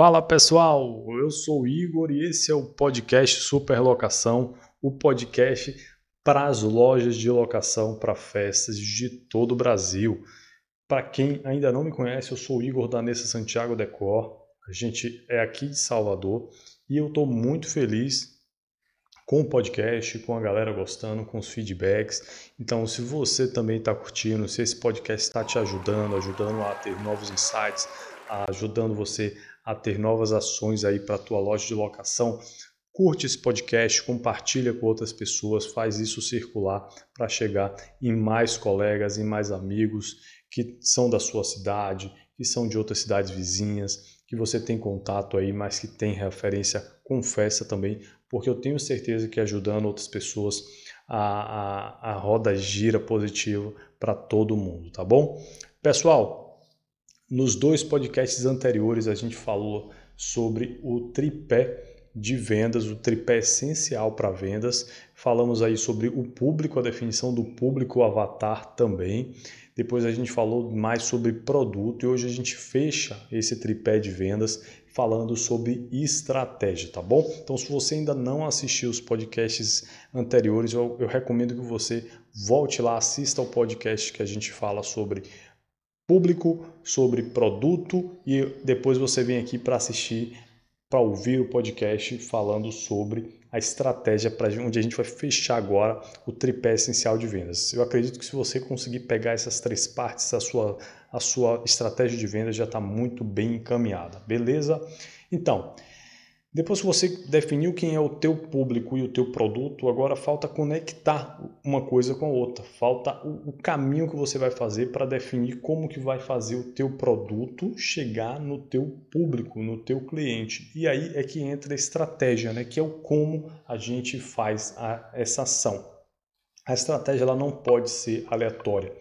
Fala pessoal, eu sou Igor e esse é o podcast Superlocação, o podcast para as lojas de locação para festas de todo o Brasil. Para quem ainda não me conhece, eu sou Igor da Nessa Santiago Decor. A gente é aqui de Salvador e eu estou muito feliz com o podcast, com a galera gostando, com os feedbacks. Então, se você também está curtindo, se esse podcast está te ajudando, ajudando a ter novos insights, ajudando você a ter novas ações aí para a tua loja de locação, curte esse podcast, compartilha com outras pessoas, faz isso circular para chegar em mais colegas, em mais amigos que são da sua cidade, que são de outras cidades vizinhas, que você tem contato aí, mas que tem referência, confessa também, porque eu tenho certeza que ajudando outras pessoas a, a, a roda gira positivo para todo mundo, tá bom? Pessoal, nos dois podcasts anteriores, a gente falou sobre o tripé de vendas, o tripé essencial para vendas. Falamos aí sobre o público, a definição do público avatar também. Depois a gente falou mais sobre produto e hoje a gente fecha esse tripé de vendas falando sobre estratégia, tá bom? Então, se você ainda não assistiu os podcasts anteriores, eu, eu recomendo que você volte lá, assista ao podcast que a gente fala sobre público, sobre produto e depois você vem aqui para assistir, para ouvir o podcast falando sobre a estratégia para onde a gente vai fechar agora o tripé essencial de vendas. Eu acredito que se você conseguir pegar essas três partes, a sua, a sua estratégia de vendas já está muito bem encaminhada, beleza? Então, depois que você definiu quem é o teu público e o teu produto, agora falta conectar uma coisa com a outra. Falta o, o caminho que você vai fazer para definir como que vai fazer o teu produto chegar no teu público, no teu cliente. E aí é que entra a estratégia, né? que é o como a gente faz a, essa ação. A estratégia ela não pode ser aleatória.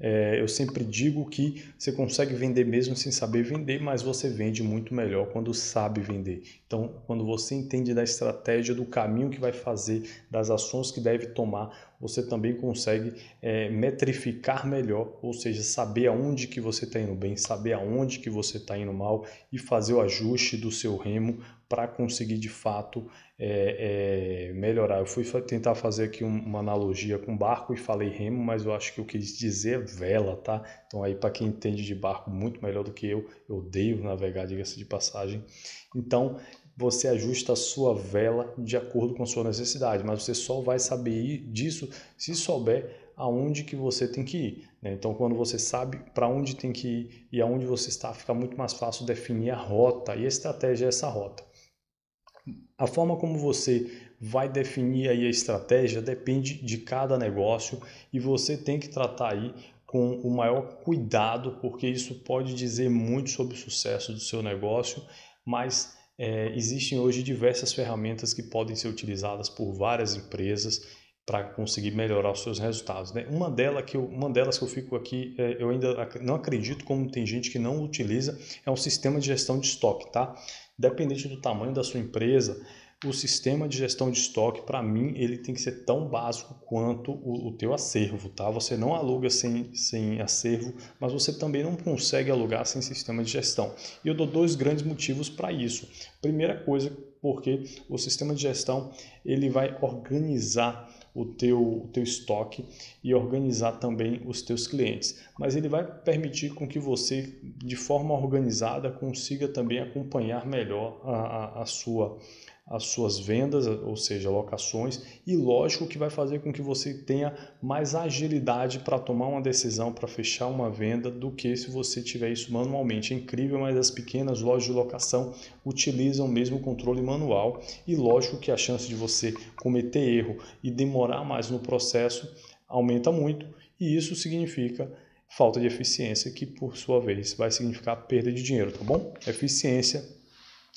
É, eu sempre digo que você consegue vender mesmo sem saber vender, mas você vende muito melhor quando sabe vender. Então, quando você entende da estratégia, do caminho que vai fazer, das ações que deve tomar, você também consegue é, metrificar melhor, ou seja, saber aonde que você está indo bem, saber aonde que você está indo mal e fazer o ajuste do seu remo para conseguir de fato é, é, melhorar. Eu fui tentar fazer aqui uma analogia com barco e falei remo, mas eu acho que eu quis dizer vela, tá? Então aí para quem entende de barco muito melhor do que eu, eu odeio navegar, diga-se de passagem. Então você ajusta a sua vela de acordo com a sua necessidade, mas você só vai saber disso se souber aonde que você tem que ir. Né? Então, quando você sabe para onde tem que ir e aonde você está, fica muito mais fácil definir a rota e a estratégia é essa rota. A forma como você vai definir aí a estratégia depende de cada negócio e você tem que tratar aí com o maior cuidado, porque isso pode dizer muito sobre o sucesso do seu negócio, mas é, existem hoje diversas ferramentas que podem ser utilizadas por várias empresas para conseguir melhorar os seus resultados. Né? Uma, delas que eu, uma delas que eu fico aqui, é, eu ainda não acredito como tem gente que não utiliza, é um sistema de gestão de estoque. Tá? Dependente do tamanho da sua empresa, o sistema de gestão de estoque, para mim, ele tem que ser tão básico quanto o, o teu acervo, tá? Você não aluga sem, sem acervo, mas você também não consegue alugar sem sistema de gestão. E eu dou dois grandes motivos para isso. Primeira coisa, porque o sistema de gestão, ele vai organizar o teu, o teu estoque e organizar também os teus clientes. Mas ele vai permitir com que você, de forma organizada, consiga também acompanhar melhor a, a, a sua as suas vendas, ou seja, locações, e lógico que vai fazer com que você tenha mais agilidade para tomar uma decisão, para fechar uma venda, do que se você tiver isso manualmente. É incrível, mas as pequenas lojas de locação utilizam mesmo controle manual, e lógico que a chance de você cometer erro e demorar mais no processo aumenta muito, e isso significa falta de eficiência, que por sua vez vai significar perda de dinheiro, tá bom? Eficiência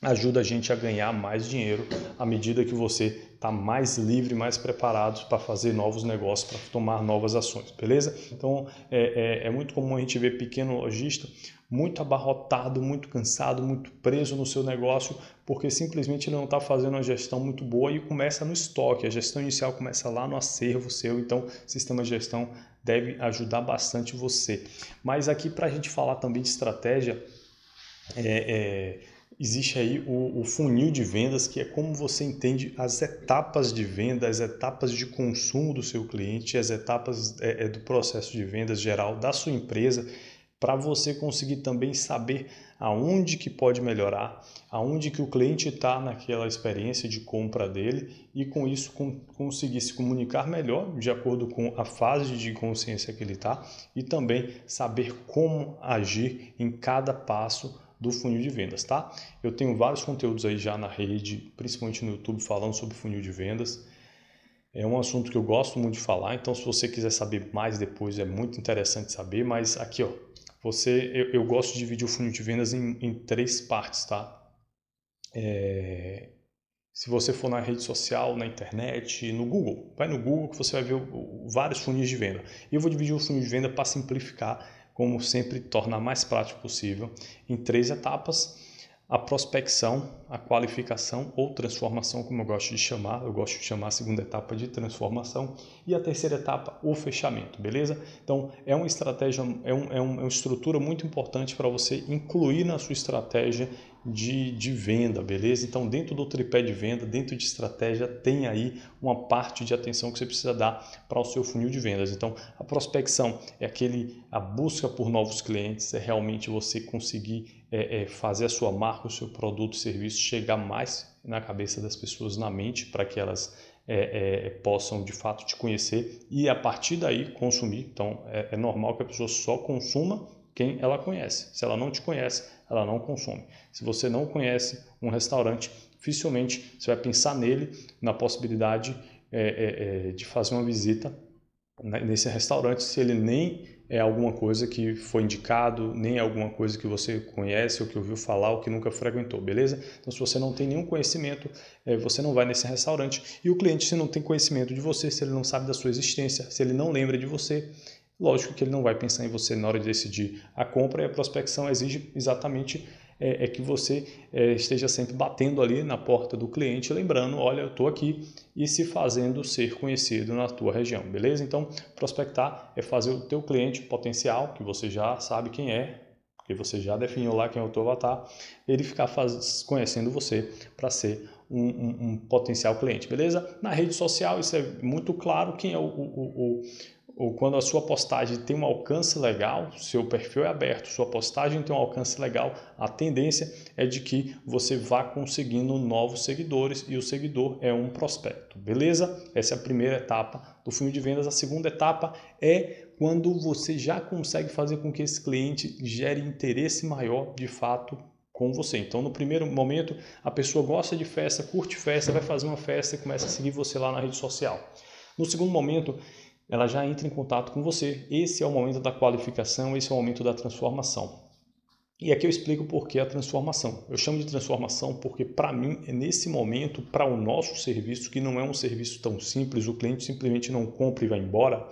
ajuda a gente a ganhar mais dinheiro à medida que você está mais livre, mais preparado para fazer novos negócios, para tomar novas ações, beleza? Então é, é, é, muito comum a gente ver pequeno lojista muito abarrotado, muito cansado, muito preso no seu negócio, porque simplesmente ele não está fazendo uma gestão muito boa e começa no estoque. A gestão inicial começa lá no acervo seu, então sistema de gestão deve ajudar bastante você. Mas aqui para a gente falar também de estratégia, é, é existe aí o, o, funil de vendas, que é como você entende as etapas de venda, as etapas de consumo do seu cliente, as etapas é, é, do processo de vendas geral da sua empresa, para você conseguir também saber aonde que pode melhorar, aonde que o cliente está naquela experiência de compra dele e com isso com, conseguir se comunicar melhor de acordo com a fase de consciência que ele está e também saber como agir em cada passo do funil de vendas, tá? Eu tenho vários conteúdos aí já na rede, principalmente no YouTube, falando sobre funil de vendas. É um assunto que eu gosto muito de falar, então se você quiser saber mais depois, é muito interessante saber, mas aqui, ó, você, eu, eu gosto de dividir o funil de vendas em, em três partes, tá? É, se você for na rede social, na internet, no Google, vai no Google que você vai ver vários funis de venda. E eu vou dividir o funil de venda para simplificar como sempre, torna mais prático possível, em três etapas: a prospecção, a qualificação ou transformação, como eu gosto de chamar, eu gosto de chamar a segunda etapa de transformação, e a terceira etapa, o fechamento, beleza? Então, é uma estratégia, é, um, é, uma estrutura muito importante para você incluir na sua estratégia de, de venda, beleza? Então, dentro do tripé de venda, dentro de estratégia, tem aí uma parte de atenção que você precisa dar para o seu funil de vendas. Então, a prospecção é aquele a busca por novos clientes, é realmente você conseguir é, é, fazer a sua marca, o seu produto, serviço chegar mais na cabeça das pessoas, na mente, para que elas é, é, possam de fato te conhecer e a partir daí consumir. Então, é, é normal que a pessoa só consuma quem ela conhece. Se ela não te conhece, ela não consome. Se você não conhece um restaurante, dificilmente você vai pensar nele, na possibilidade é, é, é, de fazer uma visita nesse restaurante, se ele nem é alguma coisa que foi indicado, nem é alguma coisa que você conhece ou que ouviu falar ou que nunca frequentou, beleza? Então, se você não tem nenhum conhecimento, é, você não vai nesse restaurante. E o cliente, se não tem conhecimento de você, se ele não sabe da sua existência, se ele não lembra de você, Lógico que ele não vai pensar em você na hora de decidir a compra e a prospecção exige exatamente é, é que você é, esteja sempre batendo ali na porta do cliente, lembrando, olha, eu estou aqui e se fazendo ser conhecido na tua região, beleza? Então, prospectar é fazer o teu cliente potencial, que você já sabe quem é, porque você já definiu lá quem é o teu avatar, ele ficar faz, conhecendo você para ser um, um, um, potencial cliente, beleza? Na rede social isso é muito claro quem é o, o, o, ou quando a sua postagem tem um alcance legal, seu perfil é aberto, sua postagem tem um alcance legal, a tendência é de que você vá conseguindo novos seguidores e o seguidor é um prospecto, beleza? Essa é a primeira etapa do funil de vendas. A segunda etapa é quando você já consegue fazer com que esse cliente gere interesse maior de fato com você. Então, no primeiro momento, a pessoa gosta de festa, curte festa, vai fazer uma festa e começa a seguir você lá na rede social. No segundo momento, ela já entra em contato com você. Esse é o momento da qualificação, esse é o momento da transformação. E aqui eu explico por que a transformação. Eu chamo de transformação porque, para mim, é nesse momento, para o nosso serviço, que não é um serviço tão simples, o cliente simplesmente não compra e vai embora,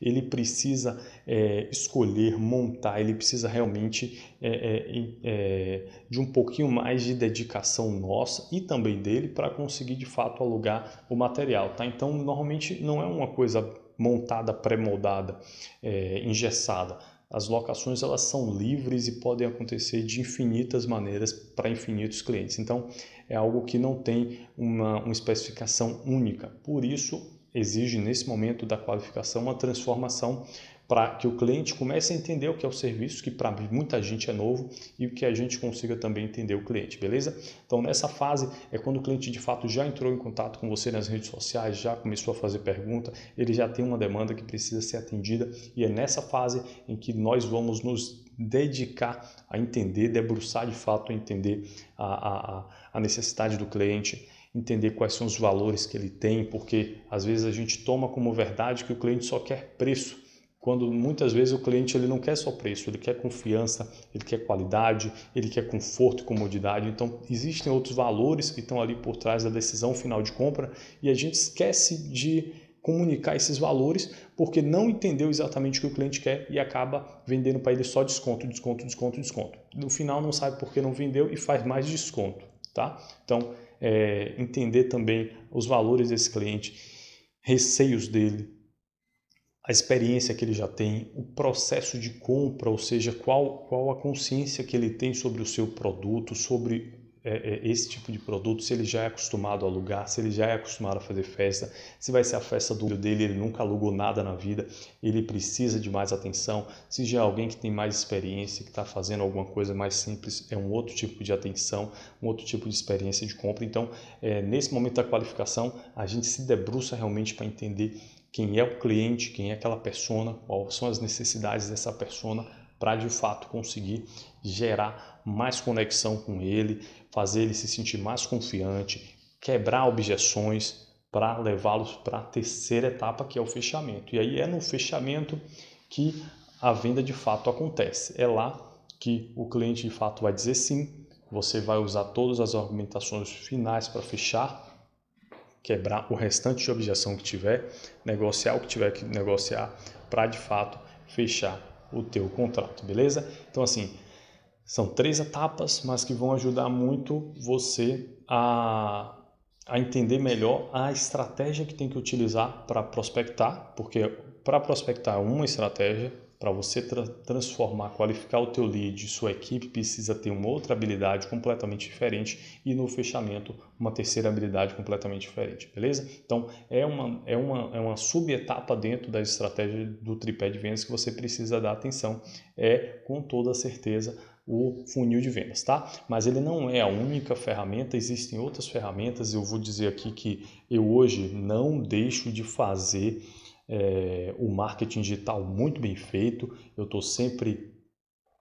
ele precisa é, escolher, montar, ele precisa realmente é, é, é de um pouquinho mais de dedicação nossa e também dele para conseguir de fato alugar o material. Tá? Então, normalmente não é uma coisa montada, pré-moldada, é, engessada. As locações elas são livres e podem acontecer de infinitas maneiras para infinitos clientes. Então é algo que não tem uma, uma especificação única. Por isso exige nesse momento da qualificação uma transformação para que o cliente comece a entender o que é o serviço, que para muita gente é novo, e que a gente consiga também entender o cliente, beleza? Então, nessa fase é quando o cliente de fato já entrou em contato com você nas redes sociais, já começou a fazer pergunta, ele já tem uma demanda que precisa ser atendida, e é nessa fase em que nós vamos nos dedicar a entender, debruçar de fato a entender a, a, a necessidade do cliente, entender quais são os valores que ele tem, porque às vezes a gente toma como verdade que o cliente só quer preço quando muitas vezes o cliente ele não quer só preço, ele quer confiança, ele quer qualidade, ele quer conforto e comodidade. Então, existem outros valores que estão ali por trás da decisão final de compra e a gente esquece de comunicar esses valores porque não entendeu exatamente o que o cliente quer e acaba vendendo para ele só desconto, desconto, desconto, desconto. No final não sabe por que não vendeu e faz mais desconto, tá? Então, é, entender também os valores desse cliente, receios dele, a experiência que ele já tem, o processo de compra, ou seja, qual, qual a consciência que ele tem sobre o seu produto, sobre é, é, esse tipo de produto, se ele já é acostumado a alugar, se ele já é acostumado a fazer festa, se vai ser a festa do dele, ele nunca alugou nada na vida, ele precisa de mais atenção, se já é alguém que tem mais experiência, que está fazendo alguma coisa mais simples, é um outro tipo de atenção, um outro tipo de experiência de compra. Então, é, nesse momento da qualificação, a gente se debruça realmente para entender quem é o cliente, quem é aquela persona, quais são as necessidades dessa persona para de fato conseguir gerar mais conexão com ele, fazer ele se sentir mais confiante, quebrar objeções para levá-los para a terceira etapa que é o fechamento. E aí é no fechamento que a venda de fato acontece. É lá que o cliente de fato vai dizer sim, você vai usar todas as argumentações finais para fechar, quebrar o restante de objeção que tiver, negociar o que tiver que negociar para de fato fechar o teu contrato, beleza? Então assim, são três etapas, mas que vão ajudar muito você a, a entender melhor a estratégia que tem que utilizar para prospectar, porque para prospectar uma estratégia, para você tra transformar, qualificar o teu lead, sua equipe precisa ter uma outra habilidade completamente diferente e no fechamento uma terceira habilidade completamente diferente, beleza? Então é uma, é uma, é uma subetapa dentro da estratégia do tripé de vendas que você precisa dar atenção, é com toda certeza o funil de vendas, tá? Mas ele não é a única ferramenta, existem outras ferramentas. Eu vou dizer aqui que eu hoje não deixo de fazer é, o marketing digital muito bem feito. Eu estou sempre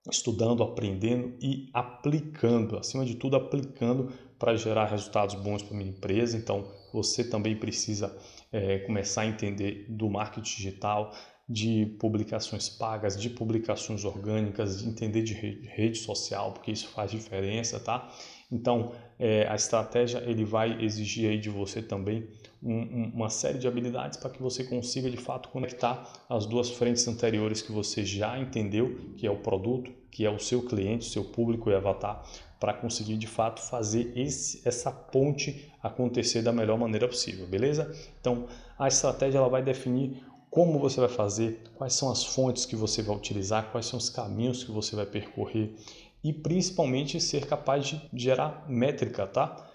estudando, aprendendo e aplicando, acima de tudo, aplicando para gerar resultados bons para minha empresa. Então, você também precisa é, começar a entender do marketing digital, de publicações pagas, de publicações orgânicas, de entender de rede social, porque isso faz diferença, tá? Então, é, a estratégia ele vai exigir aí de você também um, uma série de habilidades para que você consiga de fato conectar as duas frentes anteriores que você já entendeu, que é o produto, que é o seu cliente, seu público e avatar, para conseguir de fato fazer esse, essa ponte acontecer da melhor maneira possível, beleza? Então, a estratégia ela vai definir como você vai fazer, quais são as fontes que você vai utilizar, quais são os caminhos que você vai percorrer e principalmente ser capaz de gerar métrica, tá?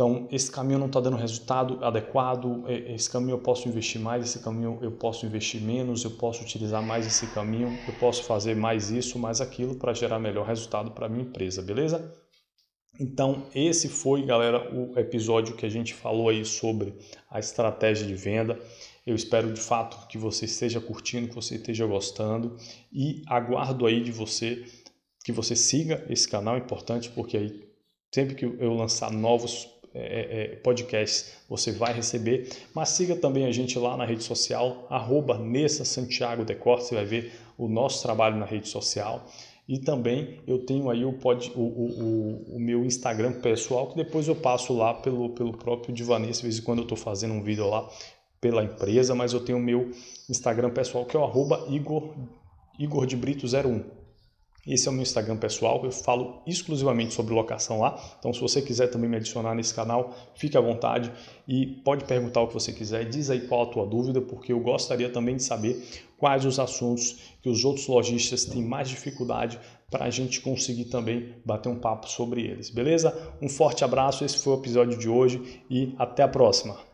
Então, esse caminho não está dando resultado adequado, é, esse caminho eu posso investir mais, esse caminho eu posso investir menos, eu posso utilizar mais esse caminho, eu posso fazer mais isso, mais aquilo para gerar melhor resultado para a minha empresa, beleza? Então, esse foi, galera, o episódio que a gente falou aí sobre a estratégia de venda. Eu espero de fato que você esteja curtindo, que você esteja gostando e aguardo aí de você que você siga esse canal, é importante porque aí sempre que eu lançar novos é, é, é, podcasts você vai receber, mas siga também a gente lá na rede social, arroba Nessa Santiago Decor, você vai ver o nosso trabalho na rede social. E também eu tenho aí o, pod, o, o, o meu Instagram pessoal, que depois eu passo lá pelo, pelo próprio Divanês, de vez em quando eu estou fazendo um vídeo lá pela empresa, mas eu tenho o meu Instagram pessoal, que é o arroba Igor, Igor de Brito 01. Esse é o meu Instagram pessoal, eu falo exclusivamente sobre locação lá. Então, se você quiser também me adicionar nesse canal, fique à vontade e pode perguntar o que você quiser. Diz aí qual a tua dúvida, porque eu gostaria também de saber quais os assuntos que os outros lojistas têm mais dificuldade para a gente conseguir também bater um papo sobre eles, beleza? Um forte abraço, esse foi o episódio de hoje e até a próxima.